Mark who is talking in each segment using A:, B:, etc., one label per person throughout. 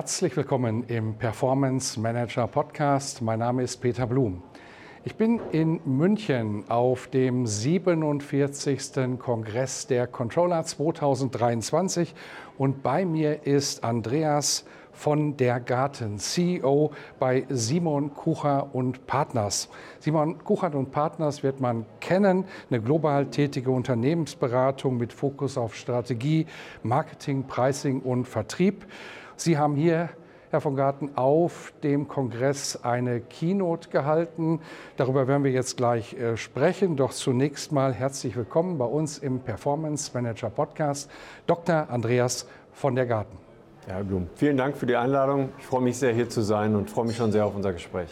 A: Herzlich willkommen im Performance Manager Podcast. Mein Name ist Peter Blum. Ich bin in München auf dem 47. Kongress der Controller 2023 und bei mir ist Andreas von der Garten, CEO bei Simon Kucher und Partners. Simon Kucher und Partners wird man kennen, eine global tätige Unternehmensberatung mit Fokus auf Strategie, Marketing, Pricing und Vertrieb. Sie haben hier, Herr von Garten, auf dem Kongress eine Keynote gehalten. Darüber werden wir jetzt gleich äh, sprechen. Doch zunächst mal herzlich willkommen bei uns im Performance Manager Podcast, Dr. Andreas von der Garten.
B: Herr Blum, vielen Dank für die Einladung. Ich freue mich sehr, hier zu sein und freue mich schon sehr auf unser Gespräch.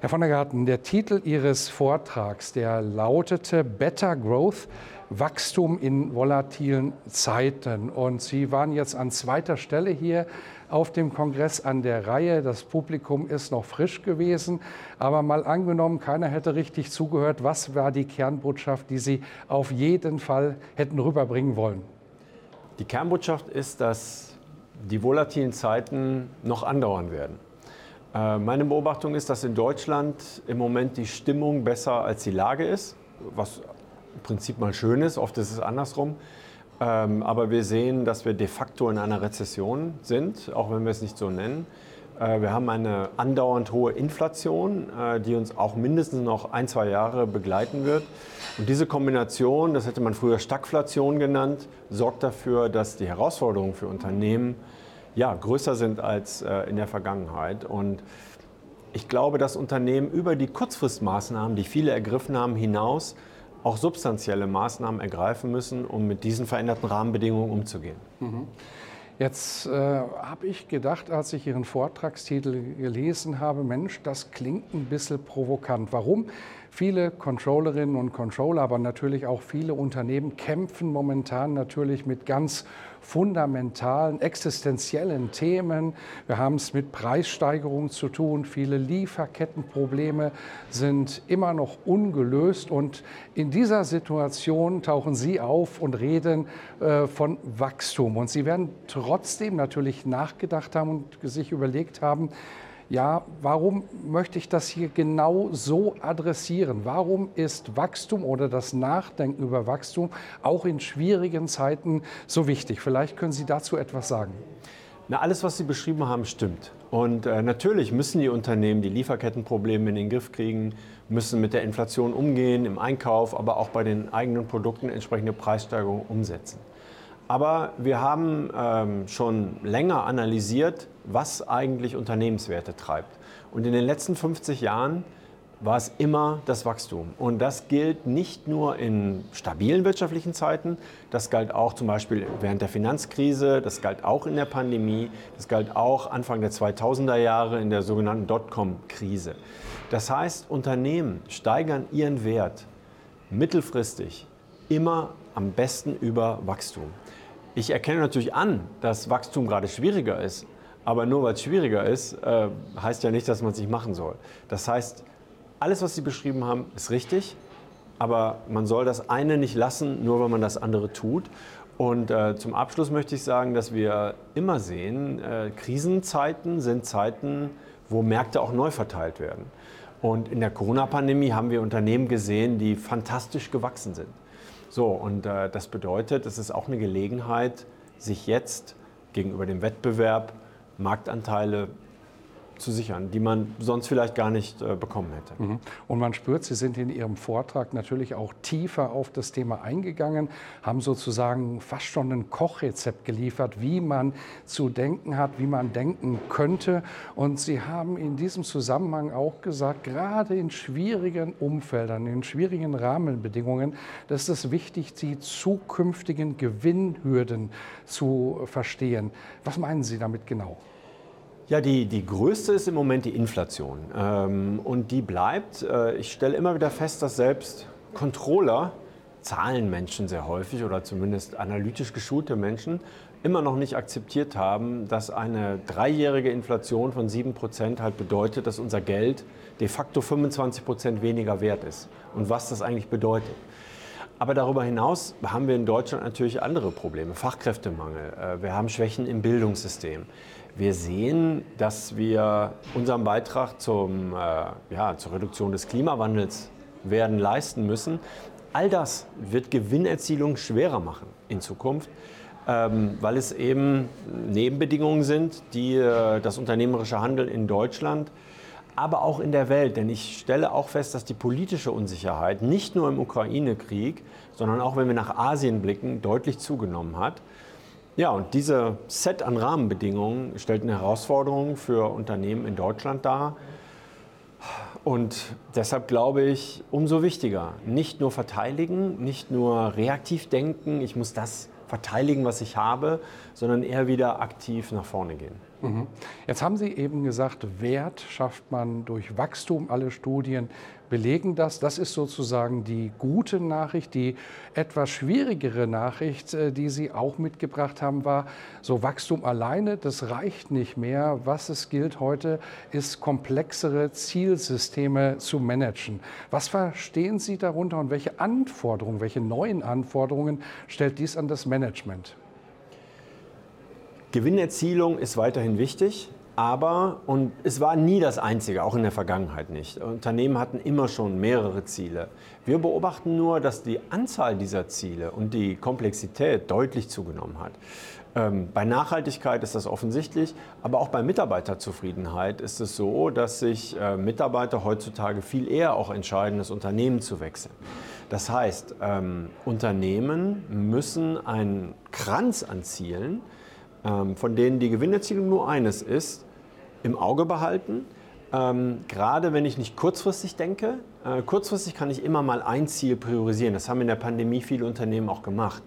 A: Herr von der Garten, der Titel Ihres Vortrags, der lautete Better Growth Wachstum in volatilen Zeiten. Und Sie waren jetzt an zweiter Stelle hier auf dem Kongress an der Reihe. Das Publikum ist noch frisch gewesen. Aber mal angenommen, keiner hätte richtig zugehört. Was war die Kernbotschaft, die Sie auf jeden Fall hätten rüberbringen wollen?
B: Die Kernbotschaft ist, dass die volatilen Zeiten noch andauern werden. Äh, meine Beobachtung ist, dass in Deutschland im Moment die Stimmung besser als die Lage ist, was im Prinzip mal schön ist, oft ist es andersrum. Ähm, aber wir sehen, dass wir de facto in einer Rezession sind, auch wenn wir es nicht so nennen. Äh, wir haben eine andauernd hohe Inflation, äh, die uns auch mindestens noch ein, zwei Jahre begleiten wird. Und diese Kombination, das hätte man früher Stagflation genannt, sorgt dafür, dass die Herausforderungen für Unternehmen ja, größer sind als äh, in der Vergangenheit. Und ich glaube, dass Unternehmen über die Kurzfristmaßnahmen, die viele ergriffen haben, hinaus auch substanzielle Maßnahmen ergreifen müssen, um mit diesen veränderten Rahmenbedingungen umzugehen. Mhm.
A: Jetzt äh, habe ich gedacht, als ich Ihren Vortragstitel gelesen habe, Mensch, das klingt ein bisschen provokant. Warum? Viele Controllerinnen und Controller, aber natürlich auch viele Unternehmen kämpfen momentan natürlich mit ganz fundamentalen, existenziellen Themen. Wir haben es mit Preissteigerungen zu tun. Viele Lieferkettenprobleme sind immer noch ungelöst. Und in dieser Situation tauchen Sie auf und reden äh, von Wachstum. Und Sie werden trotzdem natürlich nachgedacht haben und sich überlegt haben, ja, warum möchte ich das hier genau so adressieren? Warum ist Wachstum oder das Nachdenken über Wachstum auch in schwierigen Zeiten so wichtig? Vielleicht können Sie dazu etwas sagen.
B: Na, alles, was Sie beschrieben haben, stimmt. Und äh, natürlich müssen die Unternehmen die Lieferkettenprobleme in den Griff kriegen, müssen mit der Inflation umgehen, im Einkauf, aber auch bei den eigenen Produkten entsprechende Preissteigerungen umsetzen. Aber wir haben ähm, schon länger analysiert, was eigentlich Unternehmenswerte treibt. Und in den letzten 50 Jahren war es immer das Wachstum. Und das gilt nicht nur in stabilen wirtschaftlichen Zeiten, das galt auch zum Beispiel während der Finanzkrise, das galt auch in der Pandemie, das galt auch Anfang der 2000er Jahre in der sogenannten Dotcom-Krise. Das heißt, Unternehmen steigern ihren Wert mittelfristig immer am besten über Wachstum. Ich erkenne natürlich an, dass Wachstum gerade schwieriger ist. Aber nur weil es schwieriger ist, äh, heißt ja nicht, dass man es nicht machen soll. Das heißt, alles, was Sie beschrieben haben, ist richtig. Aber man soll das eine nicht lassen, nur weil man das andere tut. Und äh, zum Abschluss möchte ich sagen, dass wir immer sehen, äh, Krisenzeiten sind Zeiten, wo Märkte auch neu verteilt werden. Und in der Corona-Pandemie haben wir Unternehmen gesehen, die fantastisch gewachsen sind. So, und äh, das bedeutet, es ist auch eine Gelegenheit, sich jetzt gegenüber dem Wettbewerb Marktanteile zu sichern, die man sonst vielleicht gar nicht äh, bekommen hätte. Mhm.
A: Und man spürt, Sie sind in Ihrem Vortrag natürlich auch tiefer auf das Thema eingegangen, haben sozusagen fast schon ein Kochrezept geliefert, wie man zu denken hat, wie man denken könnte. Und Sie haben in diesem Zusammenhang auch gesagt, gerade in schwierigen Umfeldern, in schwierigen Rahmenbedingungen, dass es wichtig, die zukünftigen Gewinnhürden zu verstehen. Was meinen Sie damit genau?
B: Ja, die, die größte ist im Moment die Inflation. Ähm, und die bleibt. Äh, ich stelle immer wieder fest, dass selbst Controller, Zahlenmenschen sehr häufig oder zumindest analytisch geschulte Menschen, immer noch nicht akzeptiert haben, dass eine dreijährige Inflation von 7% halt bedeutet, dass unser Geld de facto 25% weniger wert ist. Und was das eigentlich bedeutet. Aber darüber hinaus haben wir in Deutschland natürlich andere Probleme. Fachkräftemangel, äh, wir haben Schwächen im Bildungssystem. Wir sehen, dass wir unseren Beitrag zum, äh, ja, zur Reduktion des Klimawandels werden leisten müssen. All das wird Gewinnerzielung schwerer machen in Zukunft, ähm, weil es eben Nebenbedingungen sind, die äh, das unternehmerische Handeln in Deutschland, aber auch in der Welt, denn ich stelle auch fest, dass die politische Unsicherheit nicht nur im Ukraine-Krieg, sondern auch wenn wir nach Asien blicken, deutlich zugenommen hat. Ja, und diese Set an Rahmenbedingungen stellt eine Herausforderung für Unternehmen in Deutschland dar. Und deshalb glaube ich, umso wichtiger, nicht nur verteidigen, nicht nur reaktiv denken, ich muss das verteidigen, was ich habe, sondern eher wieder aktiv nach vorne gehen.
A: Mhm. Jetzt haben Sie eben gesagt, Wert schafft man durch Wachstum. Alle Studien belegen das. Das ist sozusagen die gute Nachricht. Die etwas schwierigere Nachricht, äh, die Sie auch mitgebracht haben, war, so Wachstum alleine, das reicht nicht mehr. Was es gilt heute, ist komplexere Zielsysteme zu managen. Was verstehen Sie darunter und welche Anforderungen, welche neuen Anforderungen stellt dies an das Management?
B: Gewinnerzielung ist weiterhin wichtig. Aber, und es war nie das Einzige, auch in der Vergangenheit nicht. Unternehmen hatten immer schon mehrere Ziele. Wir beobachten nur, dass die Anzahl dieser Ziele und die Komplexität deutlich zugenommen hat. Ähm, bei Nachhaltigkeit ist das offensichtlich, aber auch bei Mitarbeiterzufriedenheit ist es so, dass sich äh, Mitarbeiter heutzutage viel eher auch entscheiden, das Unternehmen zu wechseln. Das heißt, ähm, Unternehmen müssen einen Kranz an Zielen, von denen die Gewinnerzielung nur eines ist, im Auge behalten. Ähm, gerade wenn ich nicht kurzfristig denke, äh, kurzfristig kann ich immer mal ein Ziel priorisieren. Das haben in der Pandemie viele Unternehmen auch gemacht.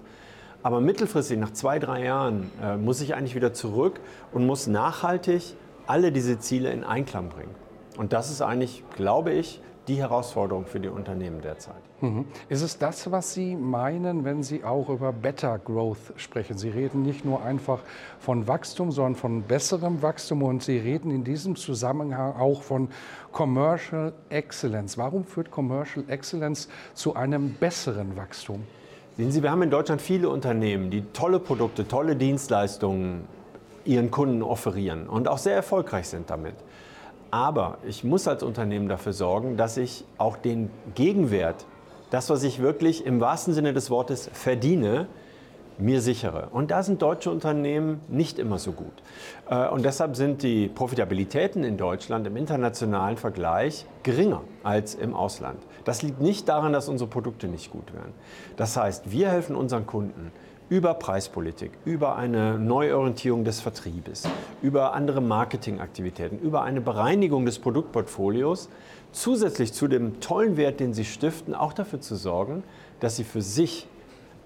B: Aber mittelfristig, nach zwei, drei Jahren, äh, muss ich eigentlich wieder zurück und muss nachhaltig alle diese Ziele in Einklang bringen. Und das ist eigentlich, glaube ich, die Herausforderung für die Unternehmen derzeit.
A: Mhm. Ist es das, was Sie meinen, wenn Sie auch über Better Growth sprechen? Sie reden nicht nur einfach von Wachstum, sondern von besserem Wachstum und Sie reden in diesem Zusammenhang auch von Commercial Excellence. Warum führt Commercial Excellence zu einem besseren Wachstum?
B: Sehen Sie, wir haben in Deutschland viele Unternehmen, die tolle Produkte, tolle Dienstleistungen ihren Kunden offerieren und auch sehr erfolgreich sind damit. Aber ich muss als Unternehmen dafür sorgen, dass ich auch den Gegenwert, das, was ich wirklich im wahrsten Sinne des Wortes verdiene, mir sichere. Und da sind deutsche Unternehmen nicht immer so gut. Äh, und deshalb sind die Profitabilitäten in Deutschland im internationalen Vergleich geringer als im Ausland. Das liegt nicht daran, dass unsere Produkte nicht gut wären. Das heißt, wir helfen unseren Kunden, über Preispolitik, über eine Neuorientierung des Vertriebes, über andere Marketingaktivitäten, über eine Bereinigung des Produktportfolios, zusätzlich zu dem tollen Wert, den sie stiften, auch dafür zu sorgen, dass sie für sich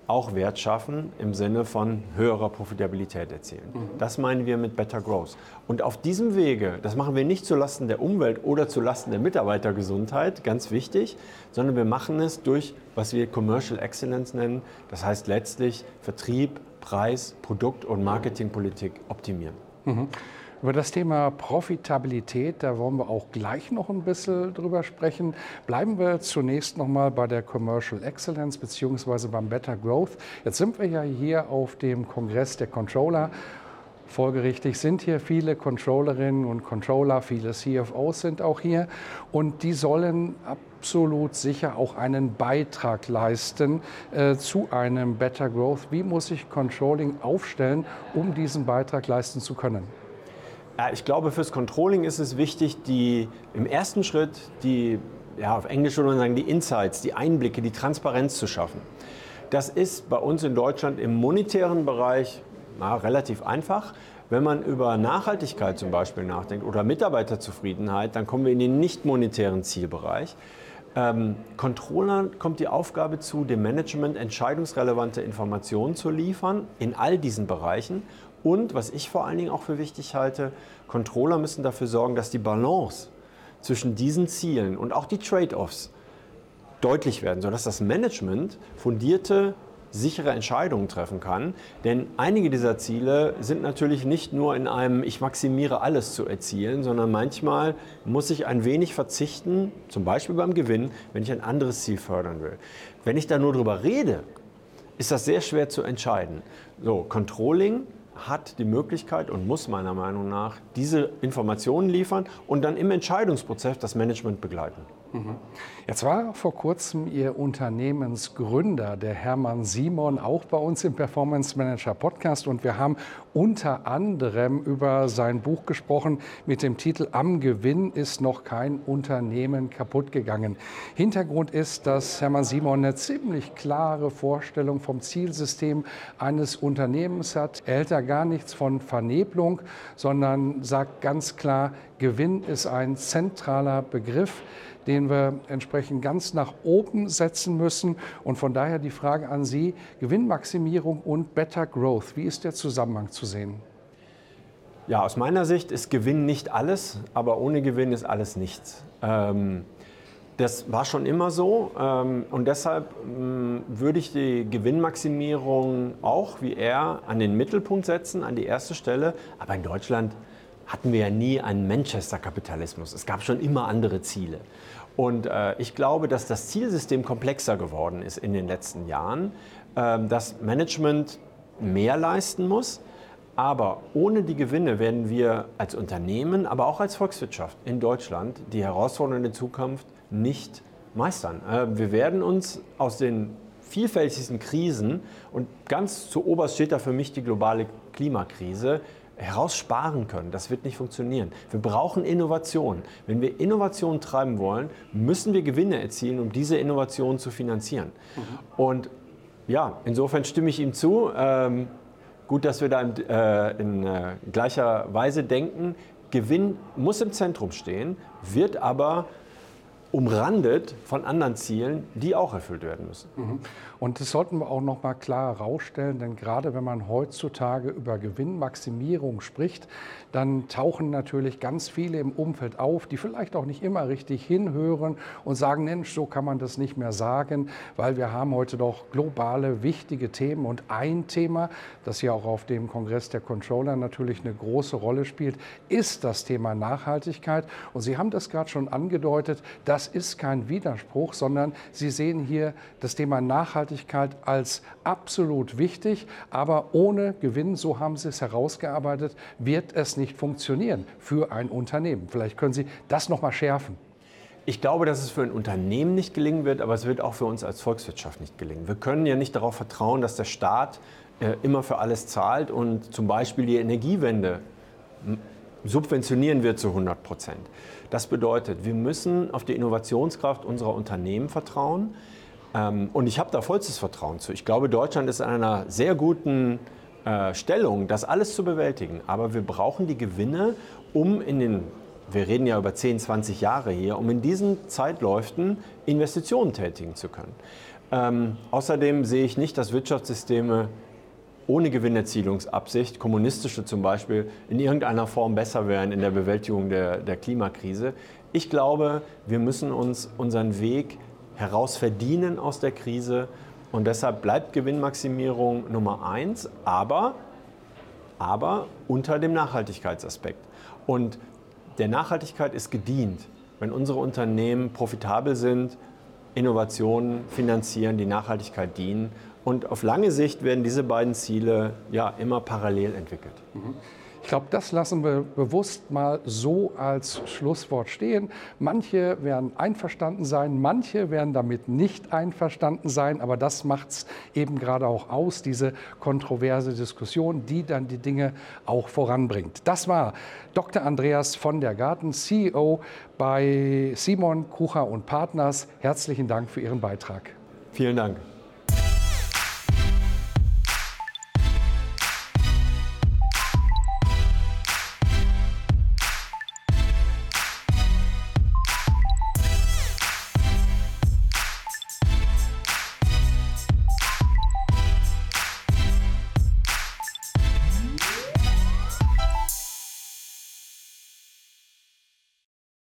B: auch Wert schaffen im Sinne von höherer Profitabilität erzielen. Mhm. Das meinen wir mit Better Growth. Und auf diesem Wege, das machen wir nicht zulasten der Umwelt oder zulasten der Mitarbeitergesundheit, ganz wichtig, sondern wir machen es durch, was wir Commercial Excellence nennen. Das heißt letztlich Vertrieb, Preis, Produkt- und Marketingpolitik optimieren.
A: Mhm. Über das Thema Profitabilität, da wollen wir auch gleich noch ein bisschen drüber sprechen. Bleiben wir zunächst noch mal bei der Commercial Excellence beziehungsweise beim Better Growth. Jetzt sind wir ja hier auf dem Kongress der Controller. Folgerichtig sind hier viele Controllerinnen und Controller, viele CFOs sind auch hier und die sollen absolut sicher auch einen Beitrag leisten äh, zu einem Better Growth. Wie muss sich Controlling aufstellen, um diesen Beitrag leisten zu können?
B: Ja, ich glaube, fürs Controlling ist es wichtig, die im ersten Schritt die, ja, auf Englisch würde man sagen, die Insights, die Einblicke, die Transparenz zu schaffen. Das ist bei uns in Deutschland im monetären Bereich na, relativ einfach. Wenn man über Nachhaltigkeit zum Beispiel nachdenkt oder Mitarbeiterzufriedenheit, dann kommen wir in den nicht monetären Zielbereich. Ähm, Controllern kommt die Aufgabe zu, dem Management entscheidungsrelevante Informationen zu liefern in all diesen Bereichen und was ich vor allen Dingen auch für wichtig halte, Controller müssen dafür sorgen, dass die Balance zwischen diesen Zielen und auch die Trade-offs deutlich werden, sodass das Management fundierte, sichere Entscheidungen treffen kann. Denn einige dieser Ziele sind natürlich nicht nur in einem Ich maximiere alles zu erzielen, sondern manchmal muss ich ein wenig verzichten, zum Beispiel beim Gewinn, wenn ich ein anderes Ziel fördern will. Wenn ich da nur drüber rede, ist das sehr schwer zu entscheiden. So, Controlling hat die Möglichkeit und muss meiner Meinung nach diese Informationen liefern und dann im Entscheidungsprozess das Management begleiten.
A: Jetzt war vor kurzem Ihr Unternehmensgründer, der Hermann Simon, auch bei uns im Performance Manager Podcast und wir haben unter anderem über sein Buch gesprochen mit dem Titel Am Gewinn ist noch kein Unternehmen kaputt gegangen. Hintergrund ist, dass Hermann Simon eine ziemlich klare Vorstellung vom Zielsystem eines Unternehmens hat. Er hält da gar nichts von Vernebelung, sondern sagt ganz klar, Gewinn ist ein zentraler Begriff den wir entsprechend ganz nach oben setzen müssen. Und von daher die Frage an Sie, Gewinnmaximierung und Better Growth, wie ist der Zusammenhang zu sehen?
B: Ja, aus meiner Sicht ist Gewinn nicht alles, aber ohne Gewinn ist alles nichts. Ähm, das war schon immer so ähm, und deshalb ähm, würde ich die Gewinnmaximierung auch wie er an den Mittelpunkt setzen, an die erste Stelle. Aber in Deutschland hatten wir ja nie einen Manchester-Kapitalismus. Es gab schon immer andere Ziele. Und äh, ich glaube, dass das Zielsystem komplexer geworden ist in den letzten Jahren, äh, dass Management mehr leisten muss. Aber ohne die Gewinne werden wir als Unternehmen, aber auch als Volkswirtschaft in Deutschland die Herausforderungen der Zukunft nicht meistern. Äh, wir werden uns aus den vielfältigsten Krisen und ganz zu oberst steht da für mich die globale Klimakrise heraussparen können. Das wird nicht funktionieren. Wir brauchen Innovation. Wenn wir Innovation treiben wollen, müssen wir Gewinne erzielen, um diese Innovation zu finanzieren. Mhm. Und ja, insofern stimme ich ihm zu. Ähm, gut, dass wir da in, äh, in äh, gleicher Weise denken. Gewinn muss im Zentrum stehen, wird aber umrandet von anderen Zielen, die auch erfüllt werden müssen. Mhm.
A: Und das sollten wir auch noch mal klar herausstellen, denn gerade wenn man heutzutage über Gewinnmaximierung spricht, dann tauchen natürlich ganz viele im Umfeld auf, die vielleicht auch nicht immer richtig hinhören und sagen, Mensch, so kann man das nicht mehr sagen, weil wir haben heute doch globale, wichtige Themen und ein Thema, das ja auch auf dem Kongress der Controller natürlich eine große Rolle spielt, ist das Thema Nachhaltigkeit. Und Sie haben das gerade schon angedeutet, das ist kein Widerspruch, sondern Sie sehen hier das Thema Nachhaltigkeit als absolut wichtig, aber ohne Gewinn, so haben Sie es herausgearbeitet, wird es nicht funktionieren für ein Unternehmen. Vielleicht können Sie das noch mal schärfen.
B: Ich glaube, dass es für ein Unternehmen nicht gelingen wird, aber es wird auch für uns als Volkswirtschaft nicht gelingen. Wir können ja nicht darauf vertrauen, dass der Staat äh, immer für alles zahlt und zum Beispiel die Energiewende subventionieren wir zu 100 Prozent. Das bedeutet, wir müssen auf die Innovationskraft unserer Unternehmen vertrauen. Ähm, und ich habe da vollstes Vertrauen zu. Ich glaube, Deutschland ist in einer sehr guten äh, Stellung, das alles zu bewältigen. Aber wir brauchen die Gewinne, um in den, wir reden ja über 10, 20 Jahre hier, um in diesen Zeitläufen Investitionen tätigen zu können. Ähm, außerdem sehe ich nicht, dass Wirtschaftssysteme ohne Gewinnerzielungsabsicht, kommunistische zum Beispiel, in irgendeiner Form besser wären in der Bewältigung der, der Klimakrise. Ich glaube, wir müssen uns unseren Weg herausverdienen aus der Krise und deshalb bleibt Gewinnmaximierung Nummer eins, aber, aber unter dem Nachhaltigkeitsaspekt. Und der Nachhaltigkeit ist gedient, wenn unsere Unternehmen profitabel sind, Innovationen finanzieren, die Nachhaltigkeit dienen und auf lange Sicht werden diese beiden Ziele ja immer parallel entwickelt.
A: Mhm. Ich glaube, das lassen wir bewusst mal so als Schlusswort stehen. Manche werden einverstanden sein, manche werden damit nicht einverstanden sein, aber das macht es eben gerade auch aus, diese kontroverse Diskussion, die dann die Dinge auch voranbringt. Das war Dr. Andreas von der Garten, CEO bei Simon Kucher und Partners. Herzlichen Dank für Ihren Beitrag.
B: Vielen Dank.